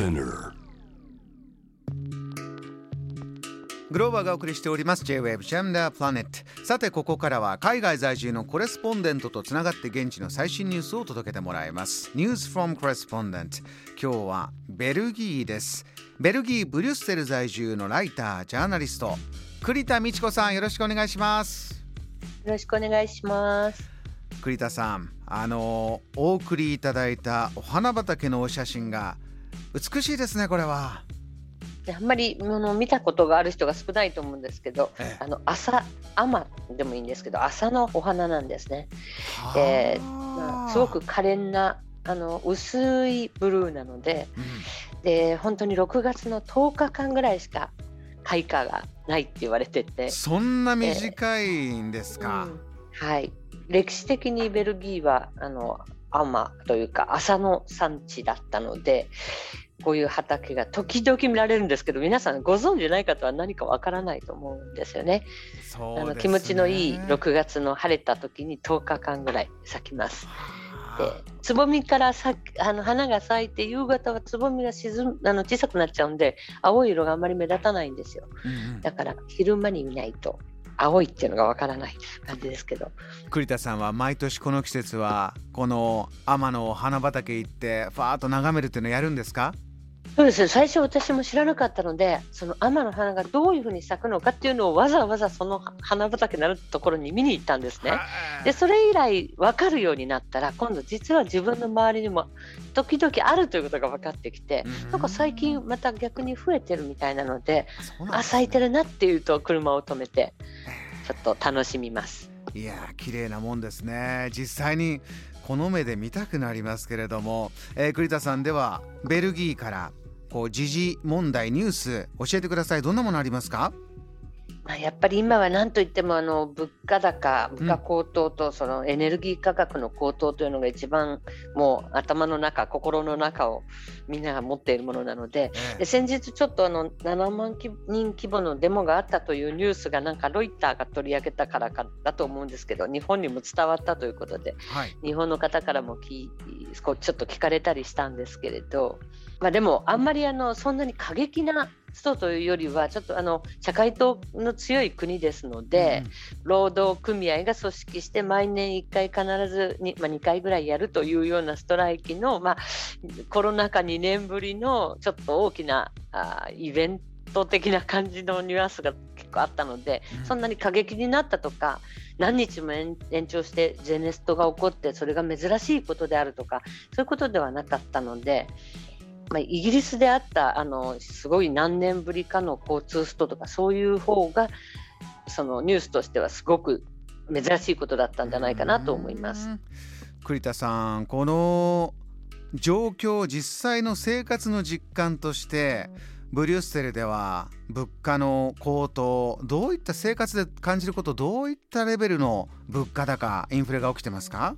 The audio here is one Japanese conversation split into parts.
Spinner. グローバーがお送りしております。J-Wave ジャムダープラネットさてここからは海外在住のコレスポンデントとつながって現地の最新ニュースを届けてもらいます。ニュースフォームコレスポンデント今日はベルギーです。ベルギーブリュッセル在住のライタージャーナリスト栗田美智子さんよろしくお願いします。よろしくお願いします。栗田さんあのお送りいただいたお花畑のお写真が美しいですねこれは、であんまりあの見たことがある人が少ないと思うんですけど、ええ。あの朝アでもいいんですけど、朝のお花なんですね。でまあすごく可憐なあの薄いブルーなので、うん。で本当に6月の10日間ぐらいしか開花がないって言われてて、そんな短いんですか、うん。はい。歴史的にベルギーはあのアマというか朝の産地だったのでこういう畑が時々見られるんですけど皆さんご存知ない方は何かわからないと思うんですよね。そうですね。あの気持ちのいい6月の晴れた時に10日間ぐらい咲きます。でつぼみからさあの花が咲いて夕方はつぼみが沈むあの小さくなっちゃうんで青い色があんまり目立たないんですよ。だから昼間に見ないと青いっていうのがわからない 感じですけど。栗田さんは毎年この季節はこの天の花畑行ってファーッと眺めるっていうのをやるんですか？そうですね。最初私も知らなかったのでその天の花がどういうふうに咲くのかっていうのをわざわざその花畑のあるところに見に行ったんですね。でそれ以来分かるようになったら今度実は自分の周りにも時々あるということが分かってきて、うん。なんか最近また逆に増えてるみたいなので、ねあ咲いてるなっていうと車を止めてちょっと楽しみます。いやー綺麗なもんですね。実際にこの目で見たくなりますけれども、えー栗田さんではベルギーからこう時事問題ニュース教えてください。どんなものありますか？まあ、やっぱり今は何といってもあの物価高、物価高騰とそのエネルギー価格の高騰というのが一番もう頭の中、心の中をみんなが持っているものなので、えで先日ちょっとあの7万人規模のデモがあったというニュースがなんかロイターが取り上げたからかだと思うんですけど、日本にも伝わったということで、はい。日本の方からも聞いこうちょっと聞かれたりしたんですけれど、まあ、でもあんまりあのそんなに過激な人というよりはちょっとあの社会党の強い国ですので、労働組合が組織して毎年1回必ずに、まあ、2回ぐらいやるというようなストライキの、まあ、コロナ禍2年ぶりのちょっと大きなあーイベント的な感じのニュアンスが結構あったので、うんそんなに過激になったとか何日も延延長してゼネストが起こってそれが珍しいことであるとかそういうことではなかったので。まあ、イギリスであったあのすごい何年ぶりかの交通ストとかそういう方がそのニュースとしてはすごく珍しいことだったんじゃないかなと思います。うん。栗田さんこの状況実際の生活の実感としてブリュッセルでは物価の高騰どういった生活で感じることどういったレベルの物価高インフレが起きてますか、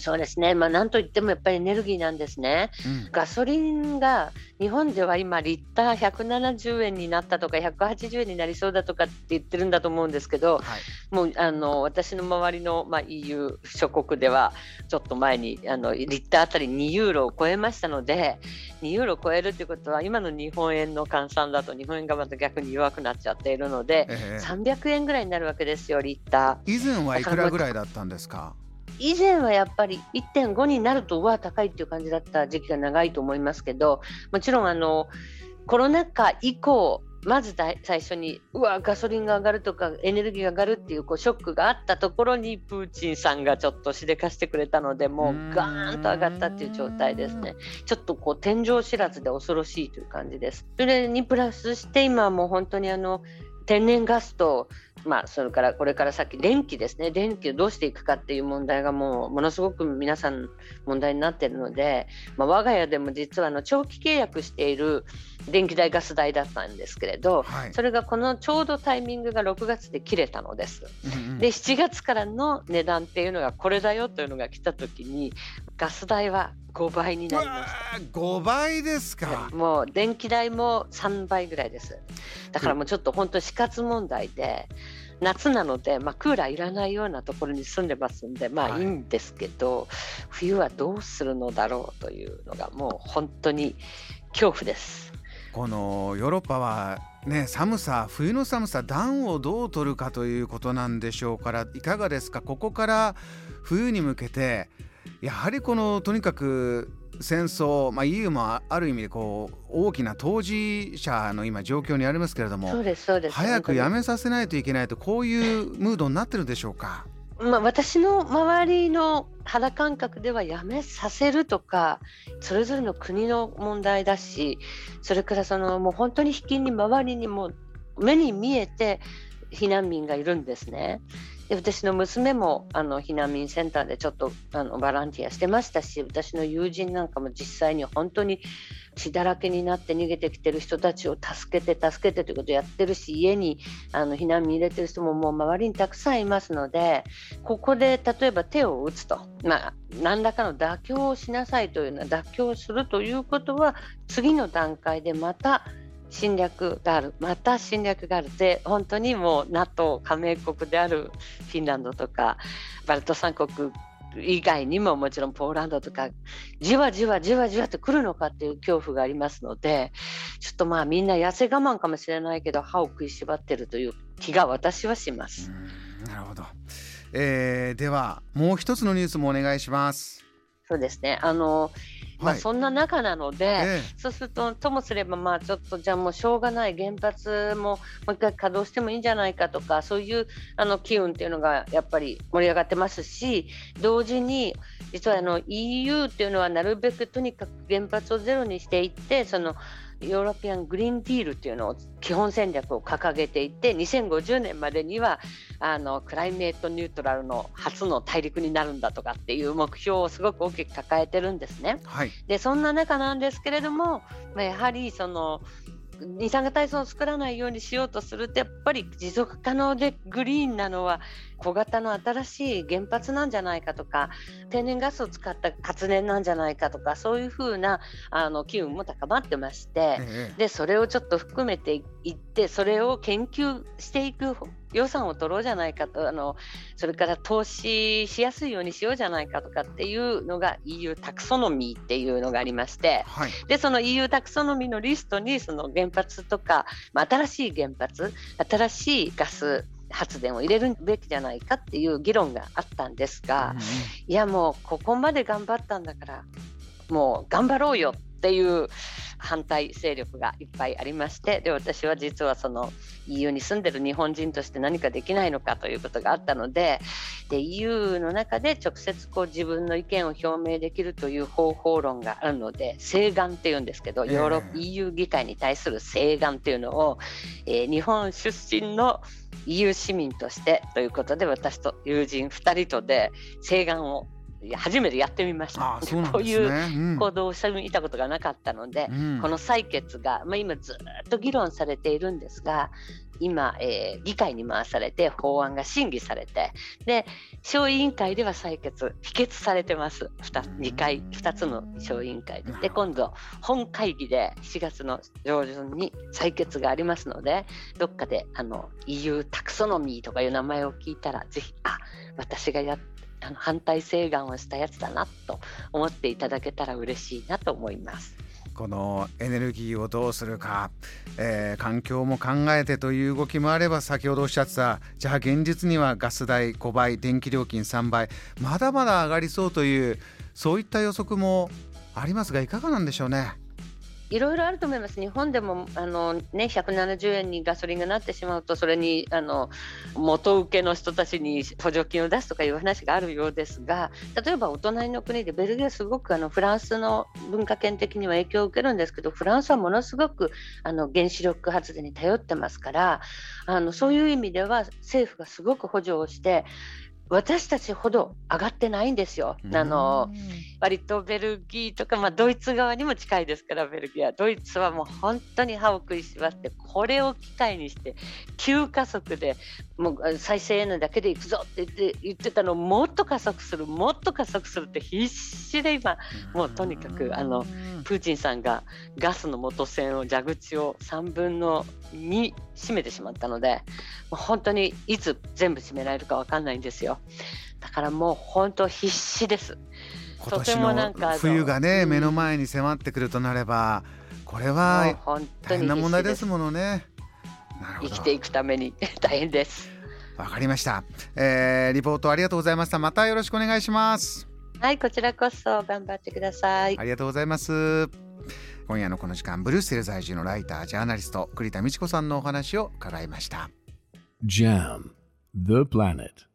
そうですね、まあ、なんといってもやっぱりエネルギーなんですね。うん。ガソリンが日本では今リッター170円になったとか180円になりそうだとかって言ってるんだと思うんですけどはい。もうあの私の周りの、まあ、EU 諸国ではちょっと前にあのリッターあたり2ユーロを超えましたので2ユーロを超えるってことは今の日本円の換算だと日本円がまた逆に弱くなっちゃっているのでええ。300円ぐらいになるわけですよリッター。以前はいくらぐらいだったんですか？以前はやっぱり1.5になるとうわ高いっていう感じだった時期が長いと思いますけどもちろんあのコロナ禍以降まず最初にうわガソリンが上がるとかエネルギーが上がるっていうこうショックがあったところにプーチンさんがちょっとしでかしてくれたのでもうガーンと上がったっていう状態ですね。ちょっとこう天井知らずで恐ろしいという感じです。それにプラスして今はもう本当にあの天然ガスとまあ、それからこれから先電気ですね電気をどうしていくかっていう問題がもうものすごく皆さん問題になっているので、まあ、我が家でも実はあの長期契約している電気代ガス代だったんですけれどはいそれがこのちょうどタイミングが6月で切れたのです。うんうんで7月からの値段っていうのがこれだよというのが来た時にガス代は5倍になりました。5倍ですか。もう電気代も3倍ぐらいです。だからもうちょっと本当死活問題で、夏なので、まあ、クーラーいらないようなところに住んでますんで、まはい。あいいんですけど、冬はどうするのだろうというのがもう本当に恐怖です。このヨーロッパはね寒さ冬の寒さ暖をどう取るかということなんでしょうからいかがですか？ここから冬に向けてやはりこのとにかく戦争、まあ、EU もある意味でこう大きな当事者の今状況にありますけれども早くやめさせないといけないとこういうムードになってるでしょうか？まあ、私の周りの肌感覚ではやめさせるとかそれぞれの国の問題だしそれからそのもう本当に引きに周りにも目に見えて避難民がいるんですね。で私の娘もあの避難民センターでちょっとあのバランティアしてましたし私の友人なんかも実際に本当に血だらけになって逃げてきてる人たちを助けて助けてということをやってるし家にあの避難民入れてる人ももう周りにたくさんいますのでここで例えば手を打つと、まあ、何らかの妥協をしなさいというような妥協をするということは次の段階でまた侵略があるまた侵略があるで本当にもう NATO 加盟国であるフィンランドとかバルト三国以外にももちろんポーランドとかじわじわじわじわと来るのかっていう恐怖がありますのでちょっとまあみんな痩せ我慢かもしれないけど歯を食いしばってるという気が私はします。なるほど、えー、ではもう一つのニュースもお願いします。そうですねあのまあ、そんな中なので、はい、そうすると、ともすれば、まあ、ちょっとじゃあもうしょうがない、原発ももう一回稼働してもいいんじゃないかとか、そういうあの機運っていうのがやっぱり盛り上がってますし、同時に、実はあの EU っていうのはなるべくとにかく原発をゼロにしていって、そのヨーロピアン・グリーンディールっていうのを基本戦略を掲げていて2050年までにはあのクライメートニュートラルの初の大陸になるんだとかっていう目標をすごく大きく抱えてるんですね。はい、でそんな中なんですけれども、まあ、やはりその二酸化炭素を作らないようにしようとするとやっぱり持続可能でグリーンなのは小型の新しい原発なんじゃないかとか天然ガスを使った発電なんじゃないかとかそういうふうなあの機運も高まってまして、でそれをちょっと含めていってそれを研究していく予算を取ろうじゃないかとあのそれから投資しやすいようにしようじゃないかとかっていうのが EU タクソノミーっていうのがありまして、はい、でその EU タクソノミーのリストにその原発とか、まあ、新しい原発新しいガス発電を入れるべきじゃないかっていう議論があったんですが、うん、いやもうここまで頑張ったんだからもう頑張ろうよっていう反対勢力がいっぱいありましてで私は実はその EU に住んでる日本人として何かできないのかということがあったのでで EU の中で直接こう自分の意見を表明できるという方法論があるので請願っていうんですけどヨーロッパ EU 議会に対する請願っていうのを、えー、日本出身の EU 市民としてということで私と友人2人とで請願を初めてやってみました。ね、こういう行動をしてみたことがなかったので、うん、この採決が、まあ、今ずっと議論されているんですが今、えー、議会に回されて法案が審議されてで小委員会では採決否決されてます。2, 2回2つの小委員会で。で今度本会議で7月の上旬に採決がありますのでどっかであの EU タクソノミーとかいう名前を聞いたらぜひあ私がやあの反対請願をしたやつだなと思っていただけたら嬉しいなと思います。このエネルギーをどうするか、えー、環境も考えてという動きもあれば先ほどおっしゃってたじゃあ現実にはガス代5倍電気料金3倍まだまだ上がりそうというそういった予測もありますがいかがなんでしょうね。いろいろあると思います、日本でもあの、ね、170円にガソリンがなってしまうと、それにあの元請けの人たちに補助金を出すとかいう話があるようですが、例えばお隣の国でベルギーはすごくあのフランスの文化圏的には影響を受けるんですけど、フランスはものすごくあの原子力発電に頼ってますから、あのそういう意味では政府がすごく補助をして、私たちほど上がってないんですよ。あの割とベルギーとか、まあ、ドイツ側にも近いですからベルギーはドイツはもう本当に歯を食いしばってこれを機会にして急加速でもう再生エネだけでいくぞって言って言ってたのをもっと加速するもっと加速するって必死で今もうとにかくあのプーチンさんがガスの元栓を蛇口を3分の2閉めてしまったのでもう本当にいつ全部閉められるか分かんないんですよだからもう本当必死です今年の冬がね、目の前に迫ってくるとなればこれは本当に大変な問題ですものね。生きていくために 大変です。わかりました、えーリポートありがとうございました。またよろしくお願いします。はい、こちらこそ頑張ってください。ありがとうございます。今夜のこの時間、ブルーステル在住のライター、ジャーナリスト、栗田美智子さんのお話を伺いました。Jam, the planet.